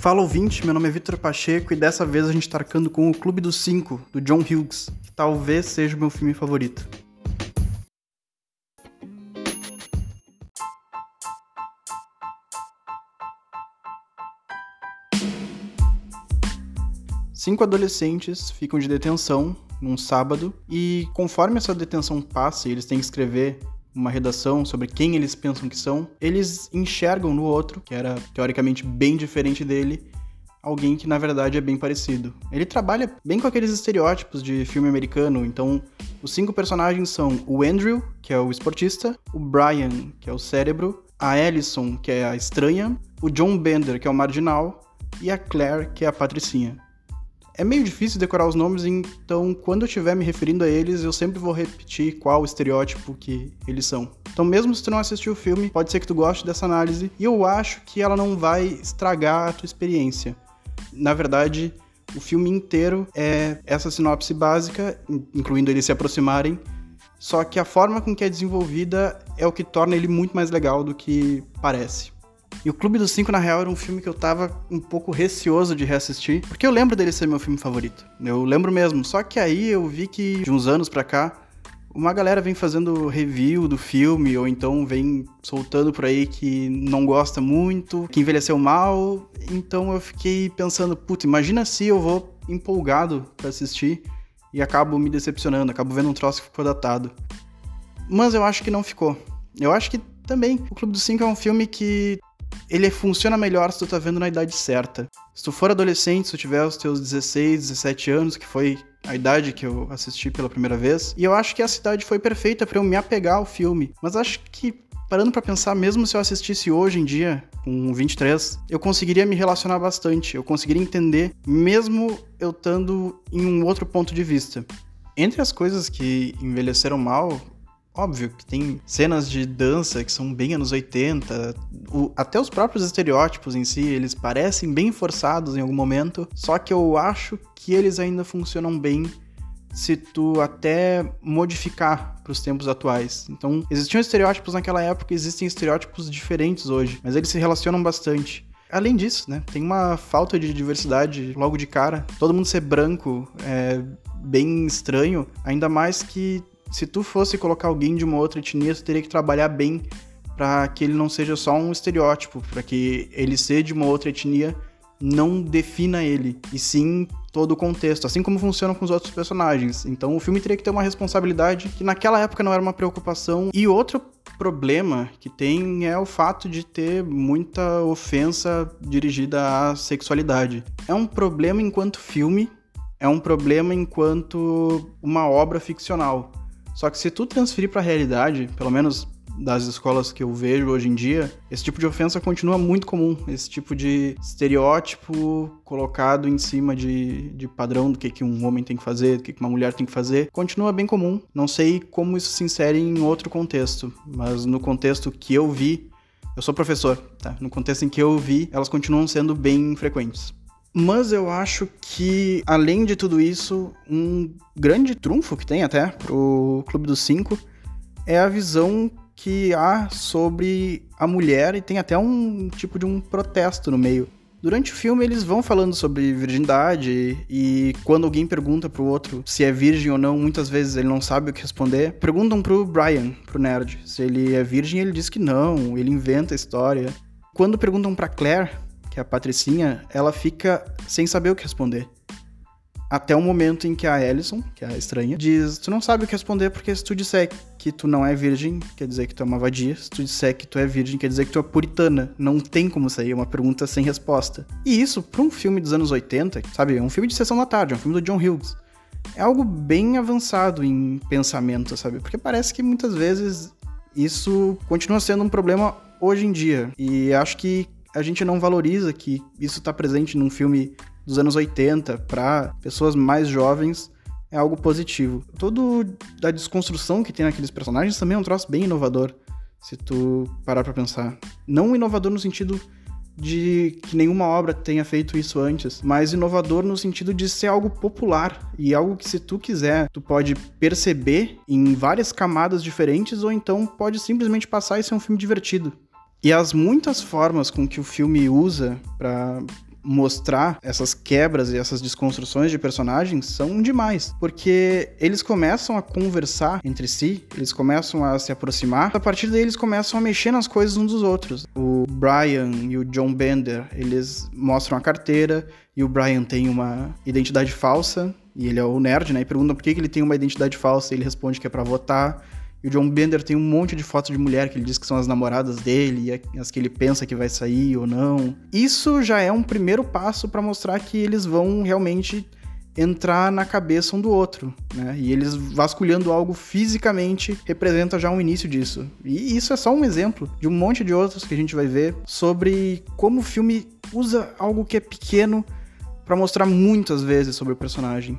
Fala ouvinte, meu nome é Vitor Pacheco e dessa vez a gente tá arcando com o Clube dos Cinco, do John Hughes, que talvez seja o meu filme favorito. Cinco adolescentes ficam de detenção num sábado e conforme essa detenção passa e eles têm que escrever uma redação sobre quem eles pensam que são, eles enxergam no outro, que era teoricamente bem diferente dele, alguém que na verdade é bem parecido. Ele trabalha bem com aqueles estereótipos de filme americano, então os cinco personagens são o Andrew, que é o esportista, o Brian, que é o cérebro, a Allison, que é a estranha, o John Bender, que é o marginal, e a Claire, que é a patricinha. É meio difícil decorar os nomes, então quando eu estiver me referindo a eles, eu sempre vou repetir qual estereótipo que eles são. Então, mesmo se tu não assistiu o filme, pode ser que tu goste dessa análise, e eu acho que ela não vai estragar a tua experiência. Na verdade, o filme inteiro é essa sinopse básica, incluindo eles se aproximarem, só que a forma com que é desenvolvida é o que torna ele muito mais legal do que parece. E o Clube dos Cinco, na real, era um filme que eu tava um pouco receoso de reassistir, porque eu lembro dele ser meu filme favorito. Eu lembro mesmo. Só que aí eu vi que, de uns anos pra cá, uma galera vem fazendo review do filme, ou então vem soltando por aí que não gosta muito, que envelheceu mal. Então eu fiquei pensando, puta, imagina se eu vou empolgado para assistir e acabo me decepcionando, acabo vendo um troço que ficou datado. Mas eu acho que não ficou. Eu acho que também o Clube dos Cinco é um filme que ele funciona melhor se tu tá vendo na idade certa. Se tu for adolescente, se tu tiver os teus 16, 17 anos, que foi a idade que eu assisti pela primeira vez, e eu acho que essa idade foi perfeita para eu me apegar ao filme. Mas acho que parando para pensar, mesmo se eu assistisse hoje em dia, com 23, eu conseguiria me relacionar bastante, eu conseguiria entender, mesmo eu estando em um outro ponto de vista. Entre as coisas que envelheceram mal, Óbvio que tem cenas de dança que são bem anos 80, o, até os próprios estereótipos em si, eles parecem bem forçados em algum momento, só que eu acho que eles ainda funcionam bem se tu até modificar para os tempos atuais. Então, existiam estereótipos naquela época, existem estereótipos diferentes hoje, mas eles se relacionam bastante. Além disso, né, tem uma falta de diversidade logo de cara. Todo mundo ser branco é bem estranho, ainda mais que se tu fosse colocar alguém de uma outra etnia, tu teria que trabalhar bem para que ele não seja só um estereótipo, para que ele ser de uma outra etnia não defina ele, e sim todo o contexto, assim como funciona com os outros personagens. Então o filme teria que ter uma responsabilidade que naquela época não era uma preocupação. E outro problema que tem é o fato de ter muita ofensa dirigida à sexualidade. É um problema enquanto filme, é um problema enquanto uma obra ficcional. Só que se tu transferir para a realidade, pelo menos das escolas que eu vejo hoje em dia, esse tipo de ofensa continua muito comum. Esse tipo de estereótipo colocado em cima de, de padrão do que, que um homem tem que fazer, do que, que uma mulher tem que fazer, continua bem comum. Não sei como isso se insere em outro contexto, mas no contexto que eu vi, eu sou professor, tá? No contexto em que eu vi, elas continuam sendo bem frequentes. Mas eu acho que, além de tudo isso, um grande trunfo que tem até pro Clube dos Cinco é a visão que há sobre a mulher e tem até um tipo de um protesto no meio. Durante o filme eles vão falando sobre virgindade e quando alguém pergunta pro outro se é virgem ou não, muitas vezes ele não sabe o que responder. Perguntam pro Brian, pro nerd, se ele é virgem, ele diz que não, ele inventa a história. Quando perguntam pra Claire que é a Patricinha, ela fica sem saber o que responder. Até o momento em que a Ellison, que é a estranha, diz: Tu não sabe o que responder porque se tu disser que tu não é virgem, quer dizer que tu é uma vadia. Se tu disser que tu é virgem, quer dizer que tu é puritana. Não tem como sair, uma pergunta sem resposta. E isso, pra um filme dos anos 80, sabe? É um filme de sessão da tarde, é um filme do John Hughes. É algo bem avançado em pensamento, sabe? Porque parece que muitas vezes isso continua sendo um problema hoje em dia. E acho que a gente não valoriza que isso está presente num filme dos anos 80 para pessoas mais jovens é algo positivo. Todo da desconstrução que tem naqueles personagens também é um troço bem inovador, se tu parar para pensar. Não inovador no sentido de que nenhuma obra tenha feito isso antes, mas inovador no sentido de ser algo popular e algo que se tu quiser, tu pode perceber em várias camadas diferentes ou então pode simplesmente passar e ser um filme divertido. E as muitas formas com que o filme usa para mostrar essas quebras e essas desconstruções de personagens são demais, porque eles começam a conversar entre si, eles começam a se aproximar, a partir daí eles começam a mexer nas coisas uns dos outros. O Brian e o John Bender, eles mostram a carteira e o Brian tem uma identidade falsa, e ele é o nerd, né? E perguntam por que ele tem uma identidade falsa, e ele responde que é para votar. E o John Bender tem um monte de fotos de mulher que ele diz que são as namoradas dele as que ele pensa que vai sair ou não. Isso já é um primeiro passo para mostrar que eles vão realmente entrar na cabeça um do outro, né? E eles vasculhando algo fisicamente representa já um início disso. E isso é só um exemplo de um monte de outros que a gente vai ver sobre como o filme usa algo que é pequeno para mostrar muitas vezes sobre o personagem.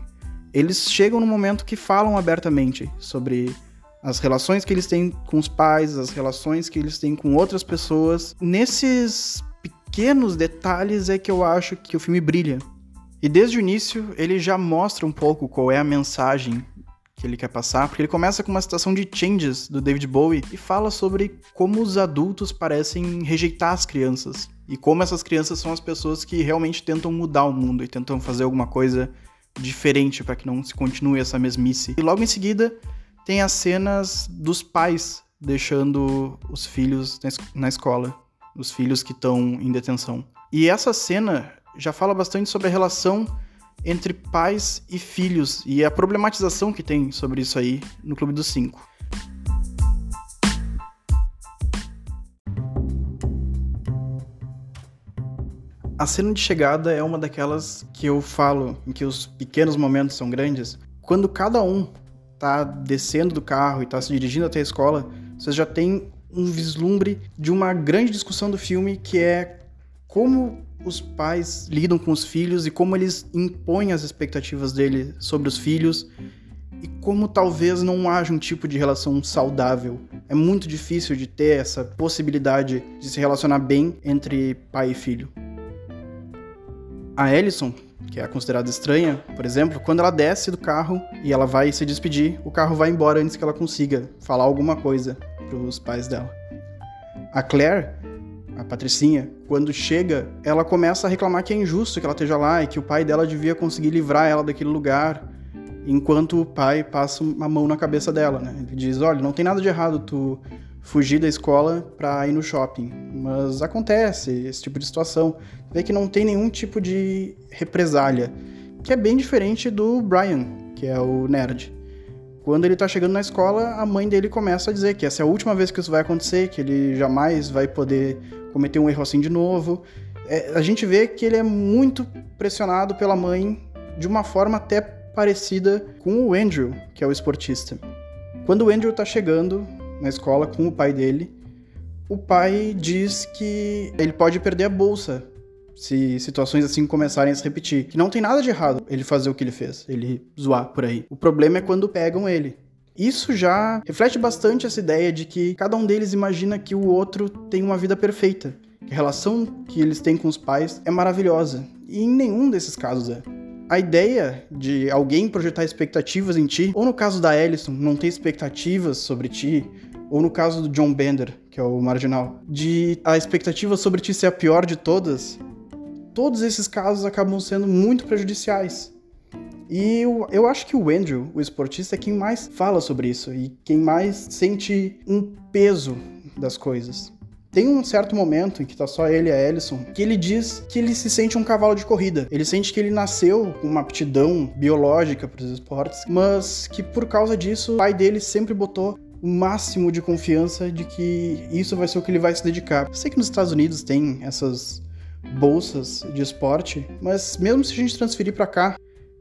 Eles chegam no momento que falam abertamente sobre as relações que eles têm com os pais, as relações que eles têm com outras pessoas. Nesses pequenos detalhes é que eu acho que o filme brilha. E desde o início ele já mostra um pouco qual é a mensagem que ele quer passar, porque ele começa com uma citação de Changes do David Bowie e fala sobre como os adultos parecem rejeitar as crianças e como essas crianças são as pessoas que realmente tentam mudar o mundo e tentam fazer alguma coisa diferente para que não se continue essa mesmice. E logo em seguida tem as cenas dos pais deixando os filhos na escola, os filhos que estão em detenção. E essa cena já fala bastante sobre a relação entre pais e filhos e a problematização que tem sobre isso aí no Clube dos Cinco. A cena de chegada é uma daquelas que eu falo em que os pequenos momentos são grandes. Quando cada um tá descendo do carro e tá se dirigindo até a escola, você já tem um vislumbre de uma grande discussão do filme que é como os pais lidam com os filhos e como eles impõem as expectativas dele sobre os filhos e como talvez não haja um tipo de relação saudável. É muito difícil de ter essa possibilidade de se relacionar bem entre pai e filho. A Ellison, que é considerada estranha, por exemplo, quando ela desce do carro e ela vai se despedir, o carro vai embora antes que ela consiga falar alguma coisa para os pais dela. A Claire a Patricinha, quando chega, ela começa a reclamar que é injusto que ela esteja lá e que o pai dela devia conseguir livrar ela daquele lugar, enquanto o pai passa uma mão na cabeça dela, né? Ele diz: "Olha, não tem nada de errado tu fugir da escola para ir no shopping, mas acontece esse tipo de situação. Vê que não tem nenhum tipo de represália, que é bem diferente do Brian, que é o nerd. Quando ele tá chegando na escola, a mãe dele começa a dizer que essa é a última vez que isso vai acontecer, que ele jamais vai poder cometer um erro assim de novo. É, a gente vê que ele é muito pressionado pela mãe de uma forma até parecida com o Andrew, que é o esportista. Quando o Andrew tá chegando na escola com o pai dele, o pai diz que ele pode perder a bolsa se situações assim começarem a se repetir. Que não tem nada de errado ele fazer o que ele fez, ele zoar por aí. O problema é quando pegam ele. Isso já reflete bastante essa ideia de que cada um deles imagina que o outro tem uma vida perfeita, que a relação que eles têm com os pais é maravilhosa, e em nenhum desses casos é. A ideia de alguém projetar expectativas em ti, ou no caso da Ellison, não ter expectativas sobre ti, ou no caso do John Bender, que é o marginal, de a expectativa sobre ti ser a pior de todas, todos esses casos acabam sendo muito prejudiciais. E eu, eu acho que o Andrew, o esportista, é quem mais fala sobre isso e quem mais sente um peso das coisas. Tem um certo momento em que tá só ele e a Ellison, que ele diz que ele se sente um cavalo de corrida. Ele sente que ele nasceu com uma aptidão biológica para os esportes, mas que por causa disso, o pai dele sempre botou máximo de confiança de que isso vai ser o que ele vai se dedicar. Sei que nos Estados Unidos tem essas bolsas de esporte, mas mesmo se a gente transferir para cá,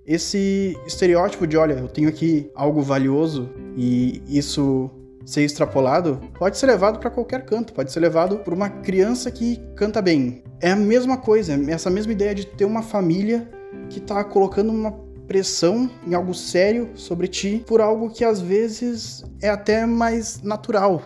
esse estereótipo de, olha, eu tenho aqui algo valioso e isso ser extrapolado, pode ser levado para qualquer canto, pode ser levado por uma criança que canta bem. É a mesma coisa, essa mesma ideia de ter uma família que está colocando uma pressão em algo sério sobre ti por algo que às vezes é até mais natural.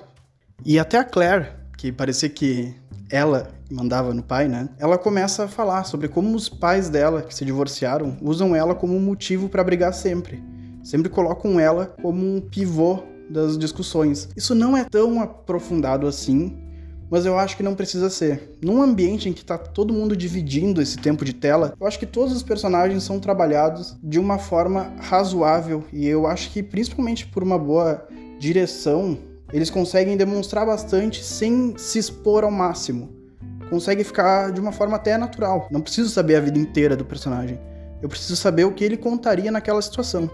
E até a Claire, que parecia que ela mandava no pai, né? Ela começa a falar sobre como os pais dela, que se divorciaram, usam ela como motivo para brigar sempre. Sempre colocam ela como um pivô das discussões. Isso não é tão aprofundado assim, mas eu acho que não precisa ser. Num ambiente em que tá todo mundo dividindo esse tempo de tela, eu acho que todos os personagens são trabalhados de uma forma razoável e eu acho que principalmente por uma boa direção, eles conseguem demonstrar bastante sem se expor ao máximo. Consegue ficar de uma forma até natural. Não preciso saber a vida inteira do personagem. Eu preciso saber o que ele contaria naquela situação.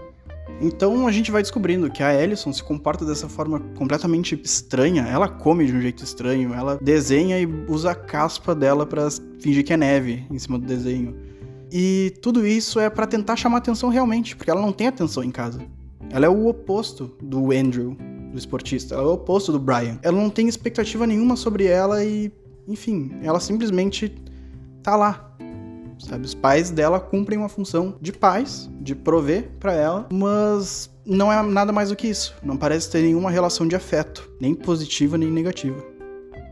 Então a gente vai descobrindo que a Ellison se comporta dessa forma completamente estranha. Ela come de um jeito estranho, ela desenha e usa a caspa dela para fingir que é neve em cima do desenho. E tudo isso é para tentar chamar atenção realmente, porque ela não tem atenção em casa. Ela é o oposto do Andrew, do esportista. Ela é o oposto do Brian. Ela não tem expectativa nenhuma sobre ela e, enfim, ela simplesmente tá lá, sabe? Os pais dela cumprem uma função de pais, de prover para ela, mas não é nada mais do que isso. Não parece ter nenhuma relação de afeto, nem positiva nem negativa.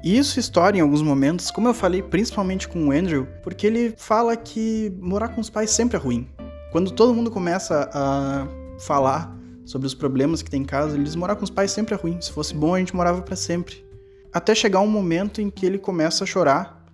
E isso história em alguns momentos, como eu falei, principalmente com o Andrew, porque ele fala que morar com os pais sempre é ruim. Quando todo mundo começa a falar sobre os problemas que tem em casa, ele diz morar com os pais sempre é ruim. Se fosse bom, a gente morava para sempre. Até chegar um momento em que ele começa a chorar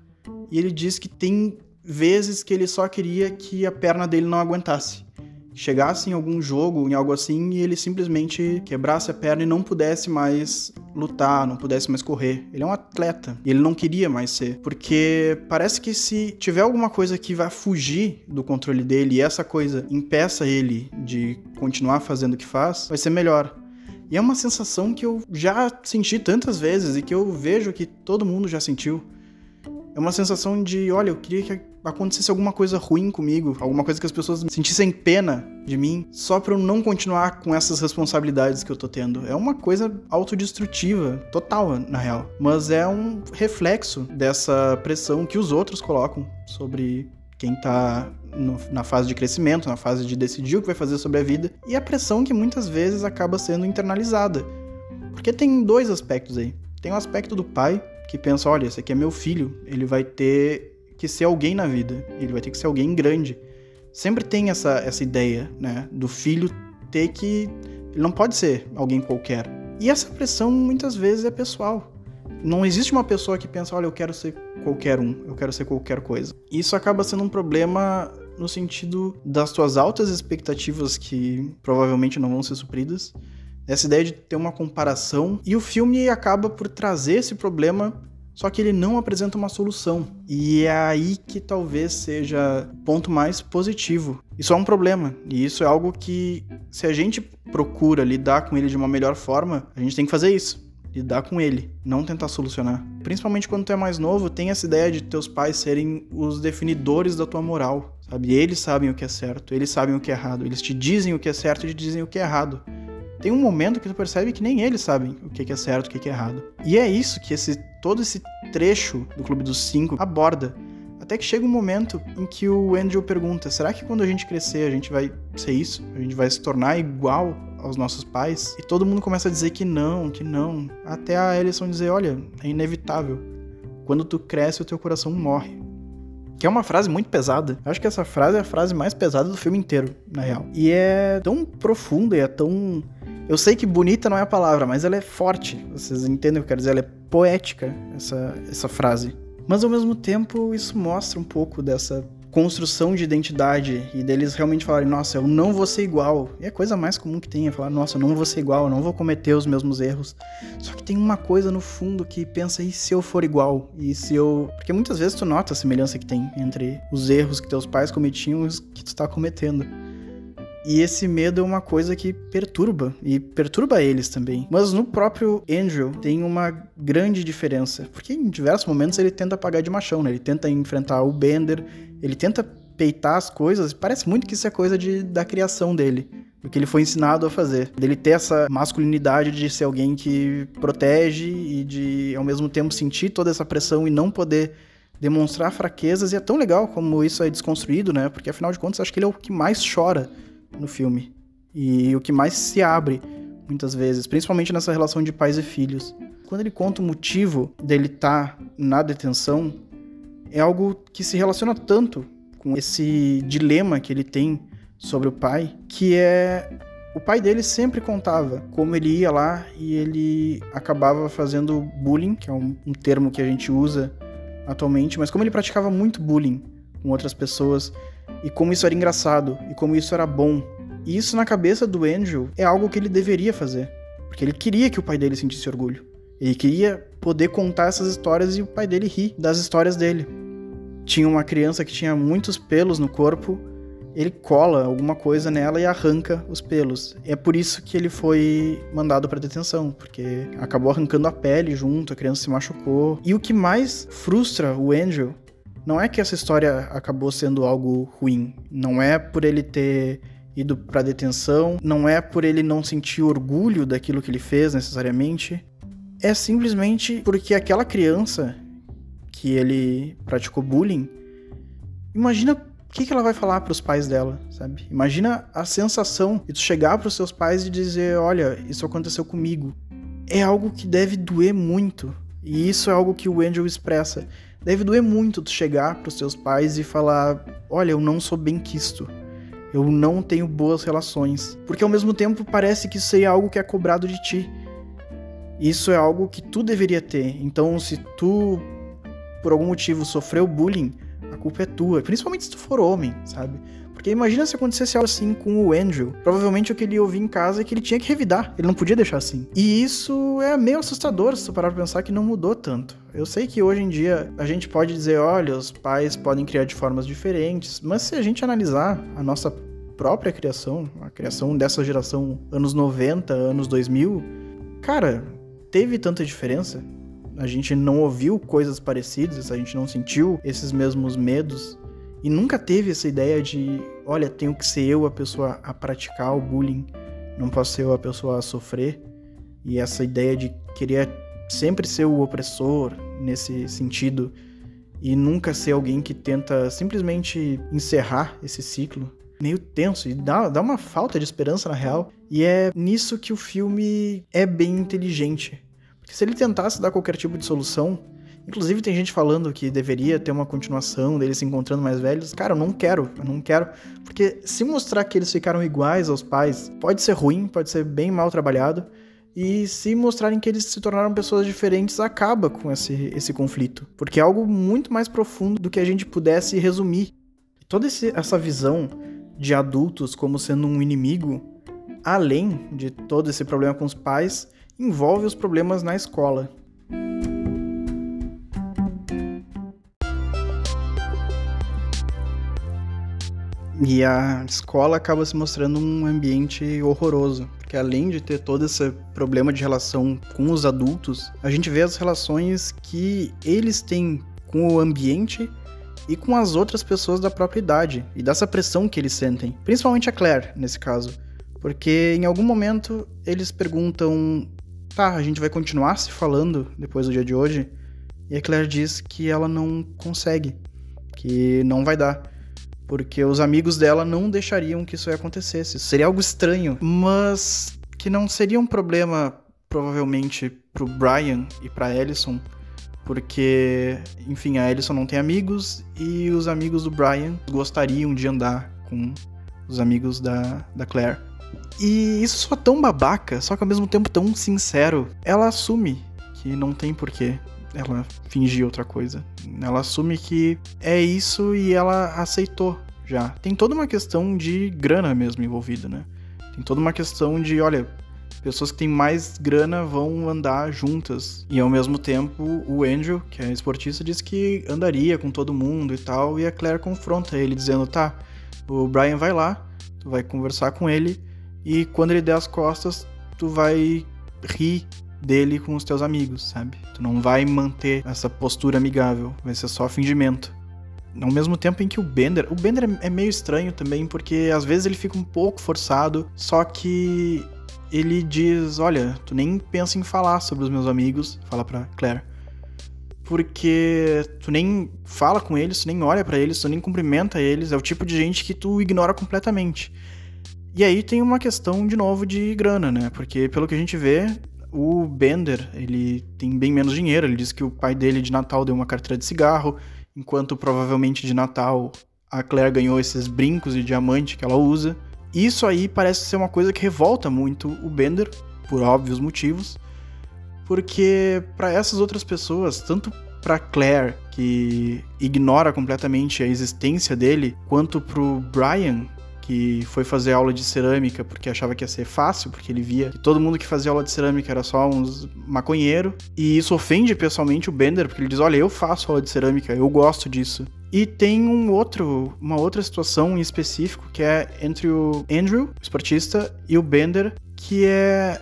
e ele diz que tem vezes que ele só queria que a perna dele não aguentasse. Chegasse em algum jogo, em algo assim, e ele simplesmente quebrasse a perna e não pudesse mais lutar, não pudesse mais correr. Ele é um atleta e ele não queria mais ser, porque parece que se tiver alguma coisa que vai fugir do controle dele e essa coisa impeça ele de continuar fazendo o que faz, vai ser melhor. E é uma sensação que eu já senti tantas vezes e que eu vejo que todo mundo já sentiu. É uma sensação de, olha, eu queria que acontecesse alguma coisa ruim comigo, alguma coisa que as pessoas sentissem pena de mim, só para eu não continuar com essas responsabilidades que eu tô tendo. É uma coisa autodestrutiva, total, na real. Mas é um reflexo dessa pressão que os outros colocam sobre quem tá no, na fase de crescimento, na fase de decidir o que vai fazer sobre a vida, e a pressão que muitas vezes acaba sendo internalizada. Porque tem dois aspectos aí. Tem o aspecto do pai, que pensa, olha, esse aqui é meu filho, ele vai ter que ser alguém na vida, ele vai ter que ser alguém grande. Sempre tem essa, essa ideia, né, do filho ter que ele não pode ser alguém qualquer. E essa pressão muitas vezes é pessoal. Não existe uma pessoa que pensa, olha, eu quero ser qualquer um, eu quero ser qualquer coisa. Isso acaba sendo um problema no sentido das tuas altas expectativas que provavelmente não vão ser supridas essa ideia de ter uma comparação. E o filme acaba por trazer esse problema, só que ele não apresenta uma solução. E é aí que talvez seja o ponto mais positivo. Isso é um problema, e isso é algo que, se a gente procura lidar com ele de uma melhor forma, a gente tem que fazer isso. Lidar com ele, não tentar solucionar. Principalmente quando tu é mais novo, tem essa ideia de teus pais serem os definidores da tua moral, sabe? Eles sabem o que é certo, eles sabem o que é errado, eles te dizem o que é certo e te dizem o que é errado tem um momento que tu percebe que nem eles sabem o que é certo, o que é errado. E é isso que esse todo esse trecho do Clube dos Cinco aborda. Até que chega um momento em que o Andrew pergunta: será que quando a gente crescer a gente vai ser isso? A gente vai se tornar igual aos nossos pais? E todo mundo começa a dizer que não, que não. Até a Ellison dizer: olha, é inevitável. Quando tu cresce, o teu coração morre. Que é uma frase muito pesada. Eu acho que essa frase é a frase mais pesada do filme inteiro, na real. E é tão profunda e é tão eu sei que bonita não é a palavra, mas ela é forte. Vocês entendem o que eu quero dizer? Ela é poética, essa, essa frase. Mas ao mesmo tempo, isso mostra um pouco dessa construção de identidade e deles realmente falarem: nossa, eu não vou ser igual. E é a coisa mais comum que tem é falar: nossa, eu não vou ser igual, eu não vou cometer os mesmos erros. Só que tem uma coisa no fundo que pensa: e se eu for igual? E se eu. Porque muitas vezes tu nota a semelhança que tem entre os erros que teus pais cometiam e os que tu está cometendo. E esse medo é uma coisa que perturba, e perturba eles também. Mas no próprio Andrew tem uma grande diferença, porque em diversos momentos ele tenta pagar de machão, né? Ele tenta enfrentar o Bender, ele tenta peitar as coisas, parece muito que isso é coisa de, da criação dele, do que ele foi ensinado a fazer. Dele ter essa masculinidade de ser alguém que protege e de, ao mesmo tempo, sentir toda essa pressão e não poder demonstrar fraquezas. E é tão legal como isso é desconstruído, né? Porque afinal de contas, acho que ele é o que mais chora no filme. E o que mais se abre, muitas vezes, principalmente nessa relação de pais e filhos. Quando ele conta o motivo dele estar tá na detenção, é algo que se relaciona tanto com esse dilema que ele tem sobre o pai, que é o pai dele sempre contava como ele ia lá e ele acabava fazendo bullying, que é um, um termo que a gente usa atualmente, mas como ele praticava muito bullying com outras pessoas e como isso era engraçado e como isso era bom. E isso na cabeça do Andrew é algo que ele deveria fazer, porque ele queria que o pai dele sentisse orgulho. Ele queria poder contar essas histórias e o pai dele rir das histórias dele. Tinha uma criança que tinha muitos pelos no corpo, ele cola alguma coisa nela e arranca os pelos. É por isso que ele foi mandado para detenção, porque acabou arrancando a pele junto, a criança se machucou. E o que mais frustra o Andrew não é que essa história acabou sendo algo ruim, não é por ele ter ido para detenção, não é por ele não sentir orgulho daquilo que ele fez necessariamente, é simplesmente porque aquela criança que ele praticou bullying, imagina o que, que ela vai falar para os pais dela, sabe? Imagina a sensação de tu chegar para os seus pais e dizer, olha, isso aconteceu comigo. É algo que deve doer muito. E isso é algo que o Angel expressa. Deve doer muito tu chegar para os teus pais e falar: Olha, eu não sou bem quisto. Eu não tenho boas relações. Porque ao mesmo tempo parece que isso seria algo que é cobrado de ti. Isso é algo que tu deveria ter. Então, se tu, por algum motivo, sofreu bullying, a culpa é tua. Principalmente se tu for homem, sabe? Porque imagina se acontecesse algo assim com o Andrew. Provavelmente o que ele ouvia em casa é que ele tinha que revidar. Ele não podia deixar assim. E isso é meio assustador se tu parar pra pensar que não mudou tanto. Eu sei que hoje em dia a gente pode dizer, olha, os pais podem criar de formas diferentes, mas se a gente analisar a nossa própria criação, a criação dessa geração anos 90, anos 2000, cara, teve tanta diferença. A gente não ouviu coisas parecidas, a gente não sentiu esses mesmos medos. E nunca teve essa ideia de, olha, tenho que ser eu a pessoa a praticar o bullying, não posso ser eu a pessoa a sofrer. E essa ideia de querer sempre ser o opressor nesse sentido e nunca ser alguém que tenta simplesmente encerrar esse ciclo. Meio tenso e dá, dá uma falta de esperança na real. E é nisso que o filme é bem inteligente. Porque se ele tentasse dar qualquer tipo de solução, Inclusive tem gente falando que deveria ter uma continuação deles se encontrando mais velhos. Cara, eu não quero, eu não quero. Porque se mostrar que eles ficaram iguais aos pais, pode ser ruim, pode ser bem mal trabalhado. E se mostrarem que eles se tornaram pessoas diferentes, acaba com esse, esse conflito. Porque é algo muito mais profundo do que a gente pudesse resumir. Toda esse, essa visão de adultos como sendo um inimigo, além de todo esse problema com os pais, envolve os problemas na escola. E a escola acaba se mostrando um ambiente horroroso, porque além de ter todo esse problema de relação com os adultos, a gente vê as relações que eles têm com o ambiente e com as outras pessoas da própria idade, e dessa pressão que eles sentem, principalmente a Claire, nesse caso. Porque em algum momento eles perguntam: tá, a gente vai continuar se falando depois do dia de hoje? E a Claire diz que ela não consegue, que não vai dar porque os amigos dela não deixariam que isso acontecesse. Seria algo estranho, mas que não seria um problema provavelmente pro Brian e pra Ellison, porque, enfim, a Ellison não tem amigos e os amigos do Brian gostariam de andar com os amigos da, da Claire. E isso só tão babaca, só que ao mesmo tempo tão sincero. Ela assume que não tem porquê ela fingir outra coisa. Ela assume que é isso e ela aceitou já. Tem toda uma questão de grana mesmo envolvida, né? Tem toda uma questão de, olha, pessoas que têm mais grana vão andar juntas. E ao mesmo tempo, o Andrew, que é esportista, diz que andaria com todo mundo e tal, e a Claire confronta ele dizendo: "Tá, o Brian vai lá, tu vai conversar com ele e quando ele der as costas, tu vai rir dele com os teus amigos, sabe? Tu não vai manter essa postura amigável, vai ser só fingimento. Ao mesmo tempo em que o Bender. O Bender é meio estranho também, porque às vezes ele fica um pouco forçado, só que ele diz: Olha, tu nem pensa em falar sobre os meus amigos, fala pra Claire. Porque tu nem fala com eles, tu nem olha para eles, tu nem cumprimenta eles, é o tipo de gente que tu ignora completamente. E aí tem uma questão, de novo, de grana, né? Porque pelo que a gente vê, o Bender, ele tem bem menos dinheiro. Ele diz que o pai dele de Natal deu uma carteira de cigarro, enquanto provavelmente de Natal a Claire ganhou esses brincos de diamante que ela usa. Isso aí parece ser uma coisa que revolta muito o Bender, por óbvios motivos, porque para essas outras pessoas, tanto para Claire, que ignora completamente a existência dele, quanto pro Brian, que foi fazer aula de cerâmica porque achava que ia ser fácil, porque ele via que todo mundo que fazia aula de cerâmica era só uns maconheiro. E isso ofende pessoalmente o Bender, porque ele diz: Olha, eu faço aula de cerâmica, eu gosto disso. E tem um outro, uma outra situação em específico que é entre o Andrew, o esportista, e o Bender, que é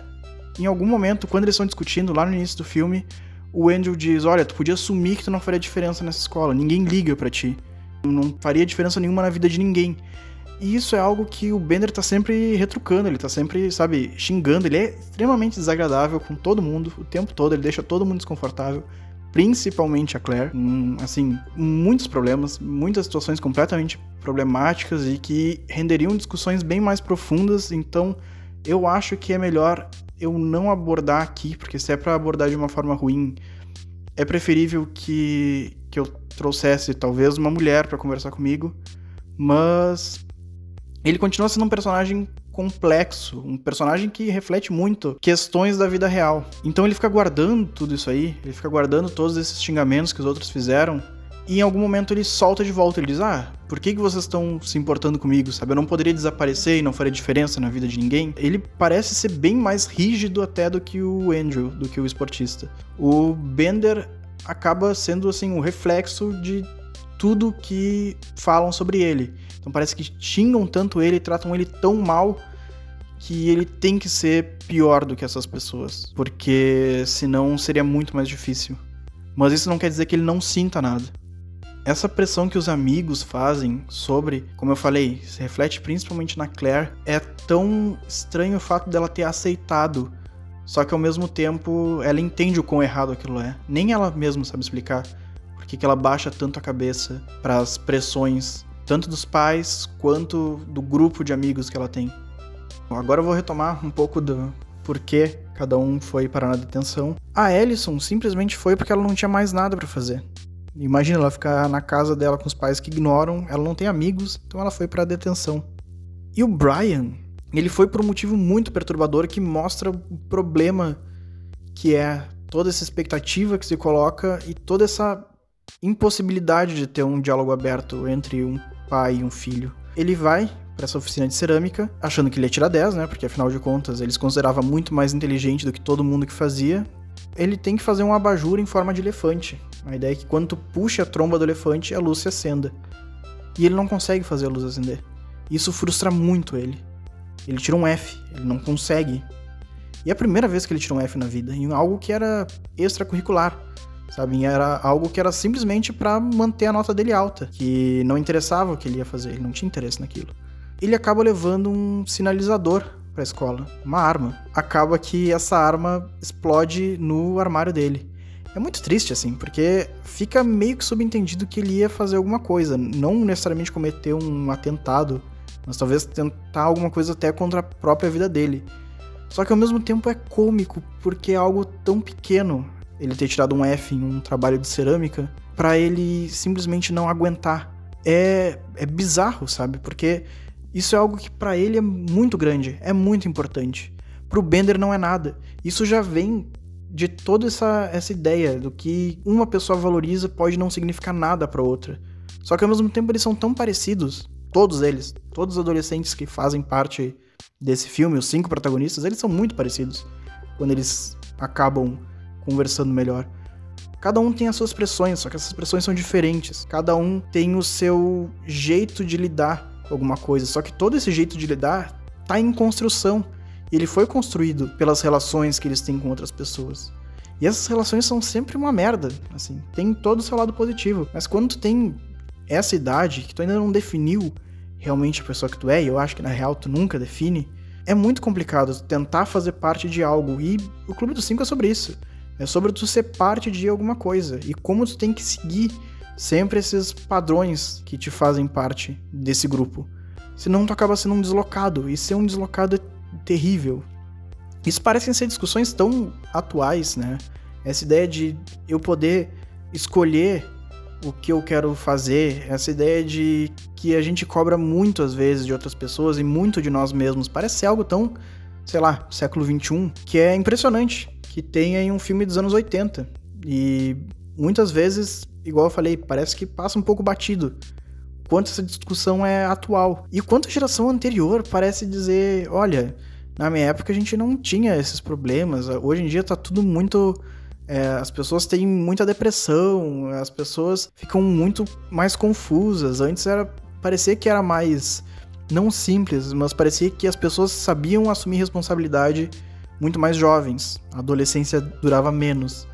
em algum momento, quando eles estão discutindo lá no início do filme, o Andrew diz: Olha, tu podia assumir que tu não faria diferença nessa escola, ninguém liga para ti. Não faria diferença nenhuma na vida de ninguém. E isso é algo que o Bender tá sempre retrucando, ele tá sempre, sabe, xingando. Ele é extremamente desagradável com todo mundo o tempo todo, ele deixa todo mundo desconfortável, principalmente a Claire. Hum, assim, muitos problemas, muitas situações completamente problemáticas e que renderiam discussões bem mais profundas. Então, eu acho que é melhor eu não abordar aqui, porque se é para abordar de uma forma ruim, é preferível que, que eu trouxesse talvez uma mulher para conversar comigo, mas ele continua sendo um personagem complexo, um personagem que reflete muito questões da vida real. Então ele fica guardando tudo isso aí, ele fica guardando todos esses xingamentos que os outros fizeram. E em algum momento ele solta de volta, ele diz: Ah, por que, que vocês estão se importando comigo? Sabe, eu não poderia desaparecer e não faria diferença na vida de ninguém. Ele parece ser bem mais rígido até do que o Andrew, do que o esportista. O Bender acaba sendo assim um reflexo de tudo que falam sobre ele. Então parece que xingam tanto ele, tratam ele tão mal que ele tem que ser pior do que essas pessoas, porque senão seria muito mais difícil. Mas isso não quer dizer que ele não sinta nada. Essa pressão que os amigos fazem sobre, como eu falei, se reflete principalmente na Claire, é tão estranho o fato dela ter aceitado. Só que ao mesmo tempo ela entende o quão errado aquilo é. Nem ela mesma sabe explicar por que ela baixa tanto a cabeça para as pressões tanto dos pais quanto do grupo de amigos que ela tem. Agora eu vou retomar um pouco do porquê cada um foi parar na detenção. A Ellison simplesmente foi porque ela não tinha mais nada para fazer. Imagina ela ficar na casa dela com os pais que ignoram, ela não tem amigos, então ela foi para detenção. E o Brian, ele foi por um motivo muito perturbador que mostra o problema que é toda essa expectativa que se coloca e toda essa impossibilidade de ter um diálogo aberto entre um pai e um filho. Ele vai para essa oficina de cerâmica, achando que ele ia tirar 10, né? Porque afinal de contas ele se considerava muito mais inteligente do que todo mundo que fazia. Ele tem que fazer um abajur em forma de elefante. A ideia é que quando tu puxa a tromba do elefante, a luz se acenda. E ele não consegue fazer a luz acender. Isso frustra muito ele. Ele tira um F, ele não consegue. E é a primeira vez que ele tira um F na vida, em algo que era extracurricular sabe? Era algo que era simplesmente para manter a nota dele alta, que não interessava o que ele ia fazer, ele não tinha interesse naquilo. Ele acaba levando um sinalizador para a escola, uma arma. Acaba que essa arma explode no armário dele. É muito triste, assim, porque fica meio que subentendido que ele ia fazer alguma coisa, não necessariamente cometer um atentado, mas talvez tentar alguma coisa até contra a própria vida dele. Só que ao mesmo tempo é cômico, porque é algo tão pequeno ele ter tirado um F em um trabalho de cerâmica, para ele simplesmente não aguentar. É, é bizarro, sabe? Porque isso é algo que para ele é muito grande, é muito importante. Pro Bender não é nada. Isso já vem de toda essa, essa ideia do que uma pessoa valoriza pode não significar nada para outra. Só que ao mesmo tempo eles são tão parecidos, todos eles, todos os adolescentes que fazem parte desse filme, os cinco protagonistas, eles são muito parecidos quando eles acabam conversando melhor. Cada um tem as suas pressões, só que essas pressões são diferentes. Cada um tem o seu jeito de lidar com alguma coisa, só que todo esse jeito de lidar tá em construção. E ele foi construído pelas relações que eles têm com outras pessoas. E essas relações são sempre uma merda, assim, tem todo o seu lado positivo. Mas quando tu tem essa idade, que tu ainda não definiu realmente a pessoa que tu é, e eu acho que na real tu nunca define, é muito complicado tentar fazer parte de algo. E o Clube dos Cinco é sobre isso. É sobre tu ser parte de alguma coisa e como tu tem que seguir sempre esses padrões que te fazem parte desse grupo. Senão tu acaba sendo um deslocado e ser um deslocado é terrível. Isso parecem ser discussões tão atuais, né? Essa ideia de eu poder escolher o que eu quero fazer, essa ideia de que a gente cobra muito às vezes de outras pessoas e muito de nós mesmos. Parece ser algo tão, sei lá, século 21, que é impressionante que tem em um filme dos anos 80. E muitas vezes, igual eu falei, parece que passa um pouco batido. Quanto essa discussão é atual. E quanto a geração anterior parece dizer, olha, na minha época a gente não tinha esses problemas. Hoje em dia tá tudo muito. É, as pessoas têm muita depressão, as pessoas ficam muito mais confusas. Antes era parecia que era mais não simples, mas parecia que as pessoas sabiam assumir responsabilidade muito mais jovens. A adolescência durava menos.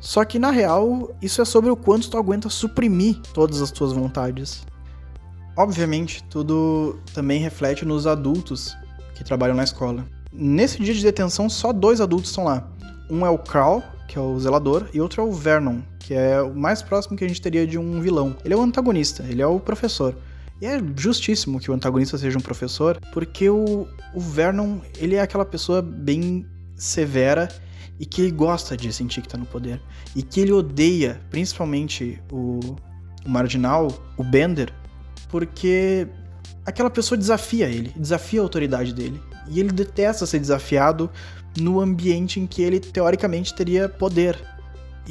Só que na real, isso é sobre o quanto tu aguenta suprimir todas as tuas vontades. Obviamente, tudo também reflete nos adultos que trabalham na escola. Nesse dia de detenção, só dois adultos estão lá. Um é o Carl, que é o zelador, e outro é o Vernon, que é o mais próximo que a gente teria de um vilão. Ele é o antagonista, ele é o professor. E é justíssimo que o antagonista seja um professor, porque o, o Vernon, ele é aquela pessoa bem severa e que ele gosta de sentir que tá no poder. E que ele odeia, principalmente o, o marginal, o Bender, porque aquela pessoa desafia ele, desafia a autoridade dele. E ele detesta ser desafiado no ambiente em que ele teoricamente teria poder.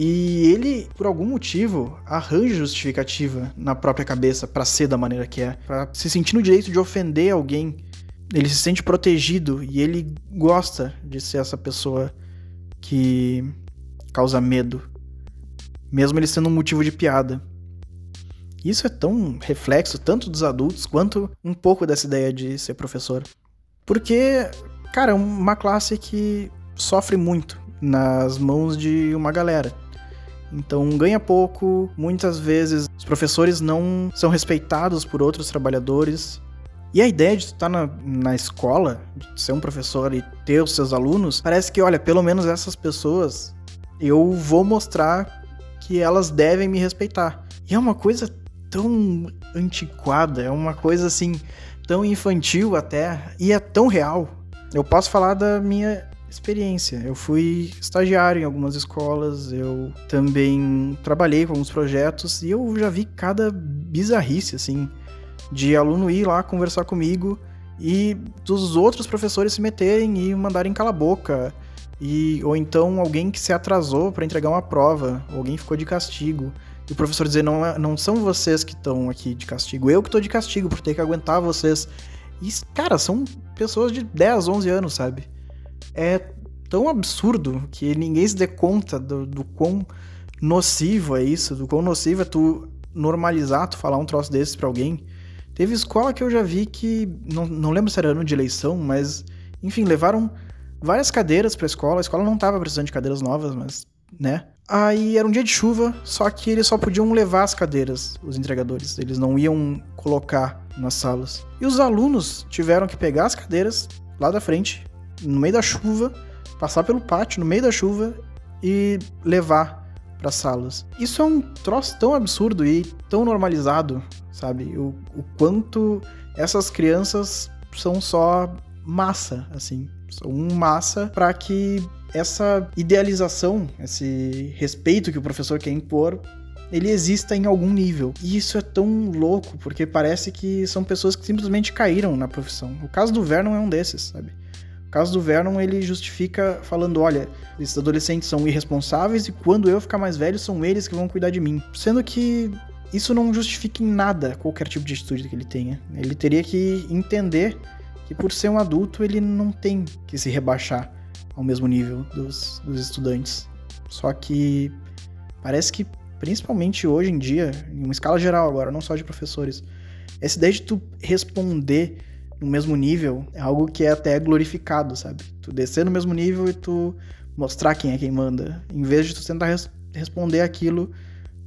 E ele, por algum motivo, arranja justificativa na própria cabeça para ser da maneira que é, para se sentir no direito de ofender alguém. Ele se sente protegido e ele gosta de ser essa pessoa que causa medo, mesmo ele sendo um motivo de piada. Isso é tão reflexo tanto dos adultos quanto um pouco dessa ideia de ser professor. Porque, cara, é uma classe que sofre muito nas mãos de uma galera. Então ganha pouco, muitas vezes os professores não são respeitados por outros trabalhadores. E a ideia de estar na, na escola, de ser um professor e ter os seus alunos, parece que, olha, pelo menos essas pessoas eu vou mostrar que elas devem me respeitar. E é uma coisa tão antiquada, é uma coisa assim, tão infantil até, e é tão real. Eu posso falar da minha experiência. Eu fui estagiário em algumas escolas, eu também trabalhei com alguns projetos e eu já vi cada bizarrice, assim, de aluno ir lá conversar comigo e dos outros professores se meterem e mandarem cala a boca. E, ou então alguém que se atrasou para entregar uma prova, alguém ficou de castigo. E o professor dizer, não, é, não são vocês que estão aqui de castigo, eu que tô de castigo por ter que aguentar vocês. E, cara, são pessoas de 10, 11 anos, sabe? É tão absurdo que ninguém se dê conta do, do quão nocivo é isso, do quão nocivo é tu normalizar tu falar um troço desses pra alguém. Teve escola que eu já vi que, não, não lembro se era ano de eleição, mas, enfim, levaram várias cadeiras pra escola. A escola não tava precisando de cadeiras novas, mas, né? Aí era um dia de chuva, só que eles só podiam levar as cadeiras, os entregadores. Eles não iam colocar nas salas. E os alunos tiveram que pegar as cadeiras lá da frente, no meio da chuva, passar pelo pátio no meio da chuva e levar para salas. Isso é um troço tão absurdo e tão normalizado, sabe? O, o quanto essas crianças são só massa, assim, são massa para que essa idealização, esse respeito que o professor quer impor, ele exista em algum nível. E isso é tão louco, porque parece que são pessoas que simplesmente caíram na profissão. O caso do Vernon é um desses, sabe? Caso do Vernon, ele justifica falando, olha, esses adolescentes são irresponsáveis e quando eu ficar mais velho, são eles que vão cuidar de mim. Sendo que isso não justifica em nada qualquer tipo de atitude que ele tenha. Ele teria que entender que por ser um adulto, ele não tem que se rebaixar ao mesmo nível dos, dos estudantes. Só que parece que, principalmente hoje em dia, em uma escala geral agora, não só de professores, essa ideia de tu responder no mesmo nível é algo que é até glorificado, sabe? Tu descer no mesmo nível e tu mostrar quem é quem manda, em vez de tu tentar res responder aquilo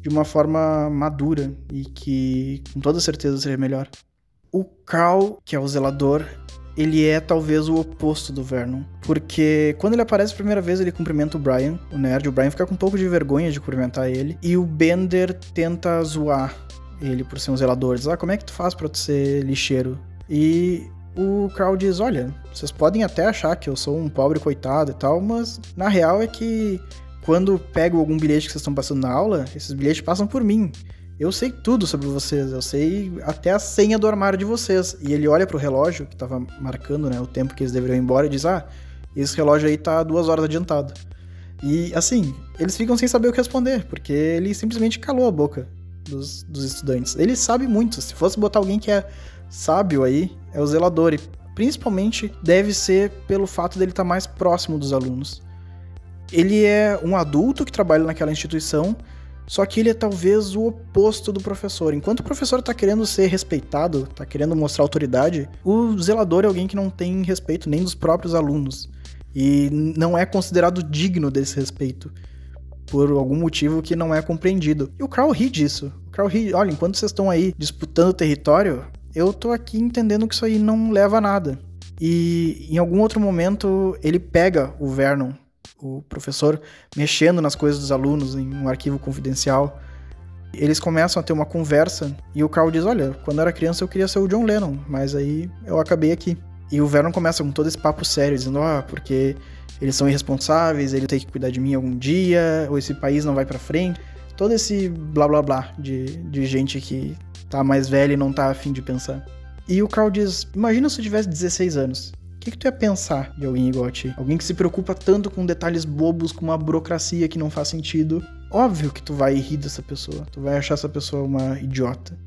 de uma forma madura e que com toda certeza seria melhor. O Carl, que é o zelador, ele é talvez o oposto do Vernon. Porque quando ele aparece a primeira vez, ele cumprimenta o Brian, o nerd. O Brian fica com um pouco de vergonha de cumprimentar ele. E o Bender tenta zoar ele por ser um zelador. Diz, ah, como é que tu faz pra ser lixeiro? E o Carl diz, olha, vocês podem até achar que eu sou um pobre coitado e tal, mas na real é que quando pego algum bilhete que vocês estão passando na aula, esses bilhetes passam por mim. Eu sei tudo sobre vocês, eu sei até a senha do armário de vocês. E ele olha pro relógio, que tava marcando né, o tempo que eles deveriam ir embora, e diz: Ah, esse relógio aí tá duas horas adiantado. E assim, eles ficam sem saber o que responder, porque ele simplesmente calou a boca dos, dos estudantes. Ele sabe muito. Se fosse botar alguém que é sábio aí, é o zelador. E principalmente deve ser pelo fato dele estar tá mais próximo dos alunos. Ele é um adulto que trabalha naquela instituição, só que ele é talvez o oposto do professor. Enquanto o professor está querendo ser respeitado, está querendo mostrar autoridade, o zelador é alguém que não tem respeito nem dos próprios alunos e não é considerado digno desse respeito por algum motivo que não é compreendido. E o Crow ri disso. O Crow ri, olha, enquanto vocês estão aí disputando território, eu tô aqui entendendo que isso aí não leva a nada. E em algum outro momento ele pega o Vernon o professor mexendo nas coisas dos alunos em um arquivo confidencial. Eles começam a ter uma conversa e o Carl diz: Olha, quando eu era criança eu queria ser o John Lennon, mas aí eu acabei aqui. E o Vernon começa com todo esse papo sério, dizendo: Ah, porque eles são irresponsáveis, ele tem que cuidar de mim algum dia, ou esse país não vai para frente. Todo esse blá blá blá de, de gente que tá mais velha e não tá afim de pensar. E o Carl diz: Imagina se eu tivesse 16 anos que, que tu ia pensar de alguém igual a ti? Alguém que se preocupa tanto com detalhes bobos, com uma burocracia que não faz sentido. Óbvio que tu vai rir dessa pessoa. Tu vai achar essa pessoa uma idiota.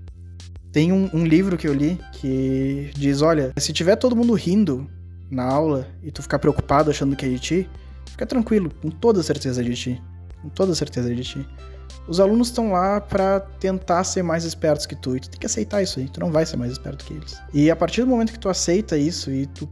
Tem um, um livro que eu li que diz: olha, se tiver todo mundo rindo na aula e tu ficar preocupado achando que é de ti, fica tranquilo, com toda certeza de ti. Com toda certeza de ti. Os alunos estão lá para tentar ser mais espertos que tu, e tu tem que aceitar isso aí, tu não vai ser mais esperto que eles. E a partir do momento que tu aceita isso e tu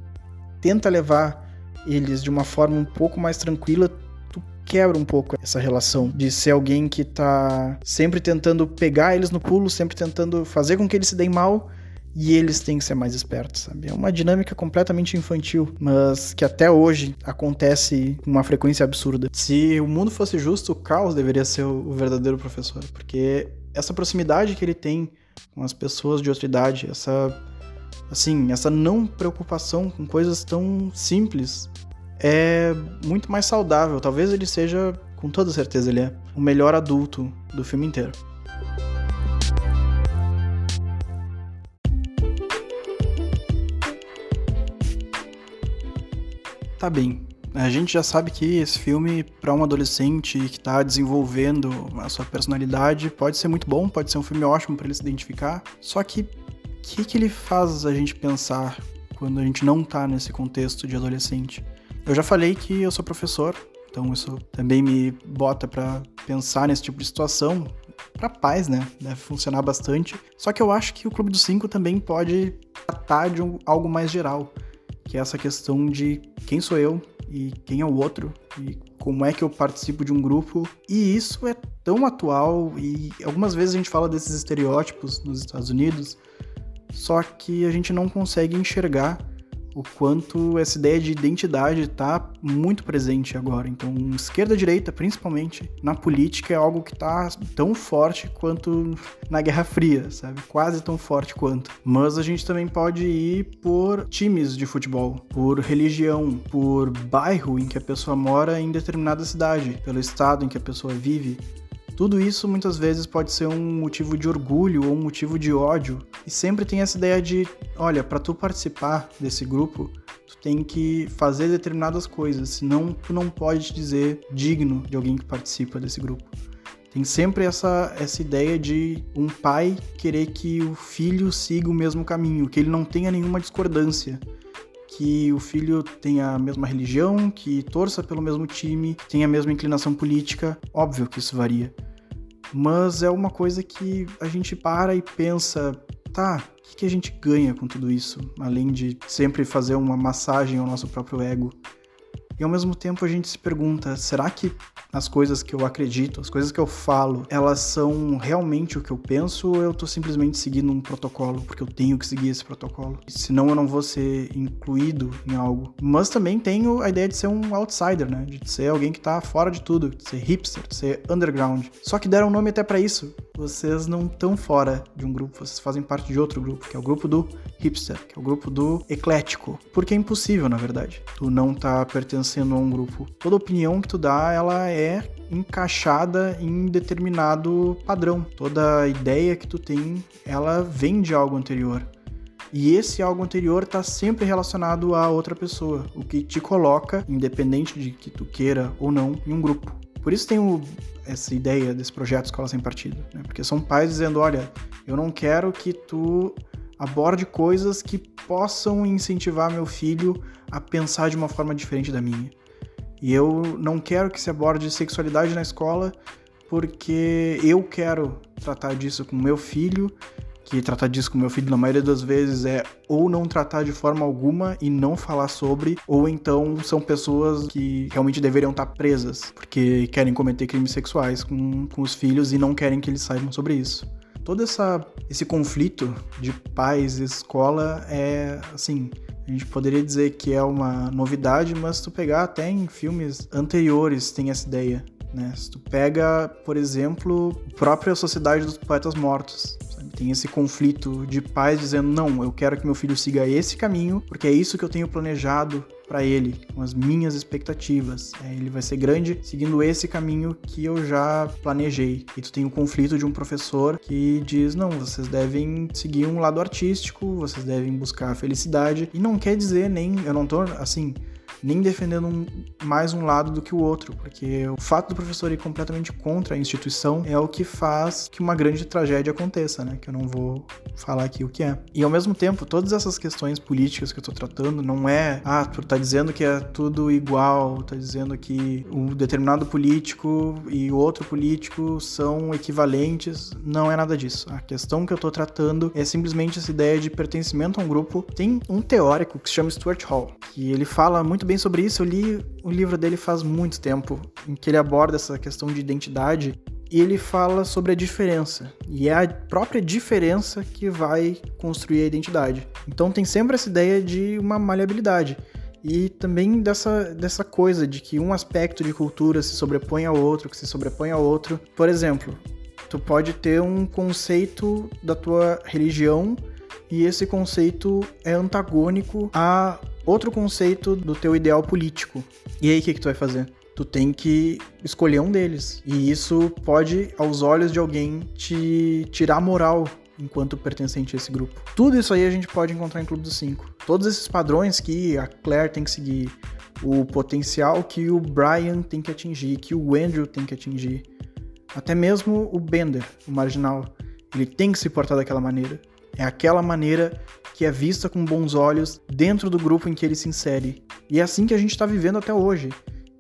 tenta levar eles de uma forma um pouco mais tranquila, tu quebra um pouco essa relação de ser alguém que tá sempre tentando pegar eles no pulo, sempre tentando fazer com que eles se deem mal e eles têm que ser mais espertos, sabe? É uma dinâmica completamente infantil, mas que até hoje acontece com uma frequência absurda. Se o mundo fosse justo, o caos deveria ser o verdadeiro professor, porque essa proximidade que ele tem com as pessoas de outra idade, essa assim, essa não preocupação com coisas tão simples é muito mais saudável. Talvez ele seja, com toda certeza, ele é o melhor adulto do filme inteiro. Tá bem. A gente já sabe que esse filme, para um adolescente que está desenvolvendo a sua personalidade, pode ser muito bom, pode ser um filme ótimo para ele se identificar. Só que que, que ele faz a gente pensar quando a gente não tá nesse contexto de adolescente? Eu já falei que eu sou professor, então isso também me bota para pensar nesse tipo de situação. Para pais, né? Deve funcionar bastante. Só que eu acho que o Clube dos Cinco também pode tratar de um, algo mais geral, que é essa questão de quem sou eu e quem é o outro e como é que eu participo de um grupo. E isso é tão atual e algumas vezes a gente fala desses estereótipos nos Estados Unidos só que a gente não consegue enxergar o quanto essa ideia de identidade está muito presente agora. Então, esquerda direita, principalmente na política, é algo que está tão forte quanto na Guerra Fria, sabe? Quase tão forte quanto. Mas a gente também pode ir por times de futebol, por religião, por bairro em que a pessoa mora em determinada cidade, pelo estado em que a pessoa vive. Tudo isso muitas vezes pode ser um motivo de orgulho ou um motivo de ódio. E sempre tem essa ideia de, olha, para tu participar desse grupo, tu tem que fazer determinadas coisas, senão tu não pode te dizer digno de alguém que participa desse grupo. Tem sempre essa, essa ideia de um pai querer que o filho siga o mesmo caminho, que ele não tenha nenhuma discordância que o filho tenha a mesma religião, que torça pelo mesmo time, tenha a mesma inclinação política. Óbvio que isso varia. Mas é uma coisa que a gente para e pensa, tá, o que a gente ganha com tudo isso? Além de sempre fazer uma massagem ao nosso próprio ego. E ao mesmo tempo a gente se pergunta: será que as coisas que eu acredito, as coisas que eu falo, elas são realmente o que eu penso ou eu tô simplesmente seguindo um protocolo porque eu tenho que seguir esse protocolo? Senão eu não vou ser incluído em algo. Mas também tenho a ideia de ser um outsider, né? De ser alguém que tá fora de tudo, de ser hipster, de ser underground. Só que deram nome até para isso. Vocês não estão fora de um grupo, vocês fazem parte de outro grupo, que é o grupo do hipster, que é o grupo do eclético. Porque é impossível, na verdade. Tu não tá pertencendo a um grupo. Toda opinião que tu dá, ela é encaixada em determinado padrão. Toda ideia que tu tem, ela vem de algo anterior. E esse algo anterior está sempre relacionado a outra pessoa, o que te coloca, independente de que tu queira ou não, em um grupo. Por isso tem o, essa ideia desse projeto Escola Sem Partido, né? porque são pais dizendo, olha, eu não quero que tu aborde coisas que possam incentivar meu filho a pensar de uma forma diferente da minha. E eu não quero que se aborde sexualidade na escola porque eu quero tratar disso com meu filho que tratar disso com meu filho na maioria das vezes é ou não tratar de forma alguma e não falar sobre, ou então são pessoas que realmente deveriam estar presas porque querem cometer crimes sexuais com, com os filhos e não querem que eles saibam sobre isso. Todo essa, esse conflito de pais e escola é assim. A gente poderia dizer que é uma novidade, mas se tu pegar até em filmes anteriores tem essa ideia. Né? Se tu pega, por exemplo, a própria Sociedade dos Poetas Mortos, tem esse conflito de pais dizendo: não, eu quero que meu filho siga esse caminho, porque é isso que eu tenho planejado para ele, com as minhas expectativas. É, ele vai ser grande seguindo esse caminho que eu já planejei. E tu tem o conflito de um professor que diz: não, vocês devem seguir um lado artístico, vocês devem buscar a felicidade. E não quer dizer nem, eu não tô assim nem defendendo um, mais um lado do que o outro, porque o fato do professor ir completamente contra a instituição é o que faz que uma grande tragédia aconteça, né? Que eu não vou falar aqui o que é. E ao mesmo tempo, todas essas questões políticas que eu tô tratando não é, ah, tu tá dizendo que é tudo igual, tá dizendo que um determinado político e outro político são equivalentes. Não é nada disso. A questão que eu tô tratando é simplesmente essa ideia de pertencimento a um grupo. Tem um teórico que se chama Stuart Hall, que ele fala muito bem bem sobre isso. Eu li o livro dele faz muito tempo, em que ele aborda essa questão de identidade e ele fala sobre a diferença. E é a própria diferença que vai construir a identidade. Então tem sempre essa ideia de uma maleabilidade. E também dessa, dessa coisa de que um aspecto de cultura se sobrepõe ao outro, que se sobrepõe ao outro. Por exemplo, tu pode ter um conceito da tua religião e esse conceito é antagônico a outro conceito do teu ideal político. E aí o que, que tu vai fazer? Tu tem que escolher um deles. E isso pode, aos olhos de alguém, te tirar a moral enquanto pertencente a esse grupo. Tudo isso aí a gente pode encontrar em Clube dos Cinco. Todos esses padrões que a Claire tem que seguir, o potencial que o Brian tem que atingir, que o Andrew tem que atingir, até mesmo o Bender, o marginal, ele tem que se portar daquela maneira. É aquela maneira que é vista com bons olhos dentro do grupo em que ele se insere. E é assim que a gente está vivendo até hoje.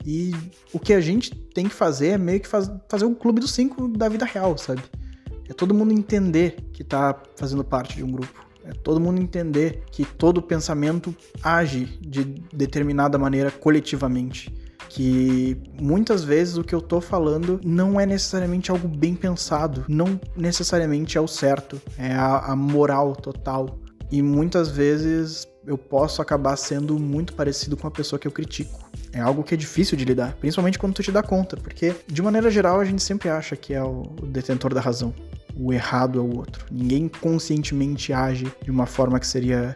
E o que a gente tem que fazer é meio que faz, fazer o clube dos cinco da vida real, sabe? É todo mundo entender que está fazendo parte de um grupo. É todo mundo entender que todo pensamento age de determinada maneira coletivamente. Que muitas vezes o que eu tô falando não é necessariamente algo bem pensado, não necessariamente é o certo, é a, a moral total e muitas vezes eu posso acabar sendo muito parecido com a pessoa que eu critico. É algo que é difícil de lidar, principalmente quando tu te dá conta, porque de maneira geral a gente sempre acha que é o detentor da razão. O errado é o outro. Ninguém conscientemente age de uma forma que seria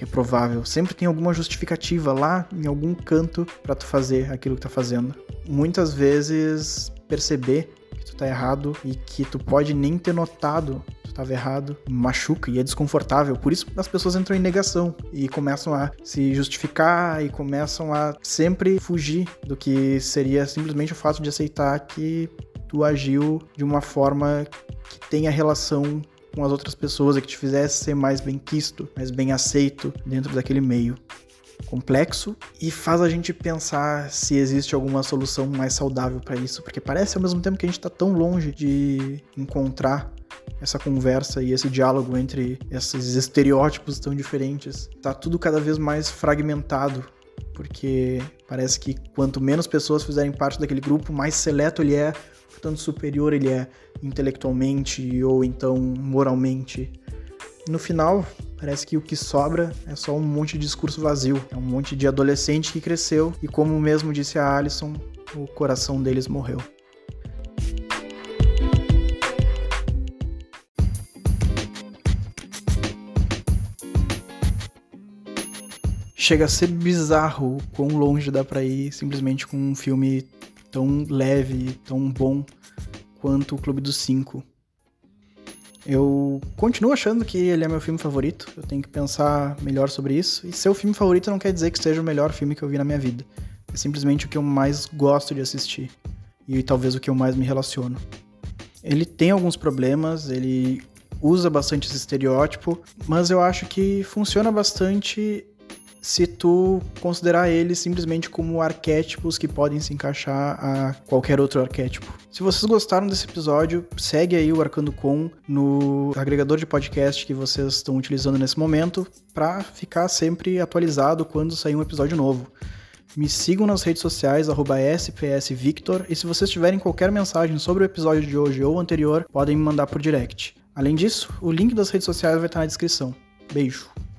reprovável. Sempre tem alguma justificativa lá em algum canto para tu fazer aquilo que tá fazendo. Muitas vezes perceber que tu tá errado e que tu pode nem ter notado tu estava errado, machuca e é desconfortável. Por isso as pessoas entram em negação e começam a se justificar e começam a sempre fugir do que seria simplesmente o fato de aceitar que tu agiu de uma forma que tenha relação com as outras pessoas e que te fizesse ser mais bem quisto, mais bem aceito dentro daquele meio complexo e faz a gente pensar se existe alguma solução mais saudável para isso, porque parece ao mesmo tempo que a gente está tão longe de encontrar essa conversa e esse diálogo entre esses estereótipos tão diferentes. Tá tudo cada vez mais fragmentado, porque parece que quanto menos pessoas fizerem parte daquele grupo, mais seleto ele é, portanto superior ele é intelectualmente ou então moralmente. No final, parece que o que sobra é só um monte de discurso vazio, é um monte de adolescente que cresceu e como mesmo disse a Alison, o coração deles morreu. chega a ser bizarro quão longe dá pra ir simplesmente com um filme tão leve, tão bom quanto o Clube dos Cinco. Eu continuo achando que ele é meu filme favorito. Eu tenho que pensar melhor sobre isso. E ser o filme favorito não quer dizer que seja o melhor filme que eu vi na minha vida. É simplesmente o que eu mais gosto de assistir. E talvez o que eu mais me relaciono. Ele tem alguns problemas, ele usa bastante esse estereótipo, mas eu acho que funciona bastante se tu considerar eles simplesmente como arquétipos que podem se encaixar a qualquer outro arquétipo. Se vocês gostaram desse episódio, segue aí o Arcando Com no agregador de podcast que vocês estão utilizando nesse momento para ficar sempre atualizado quando sair um episódio novo. Me sigam nas redes sociais, SPSVictor, e se vocês tiverem qualquer mensagem sobre o episódio de hoje ou anterior, podem me mandar por direct. Além disso, o link das redes sociais vai estar na descrição. Beijo!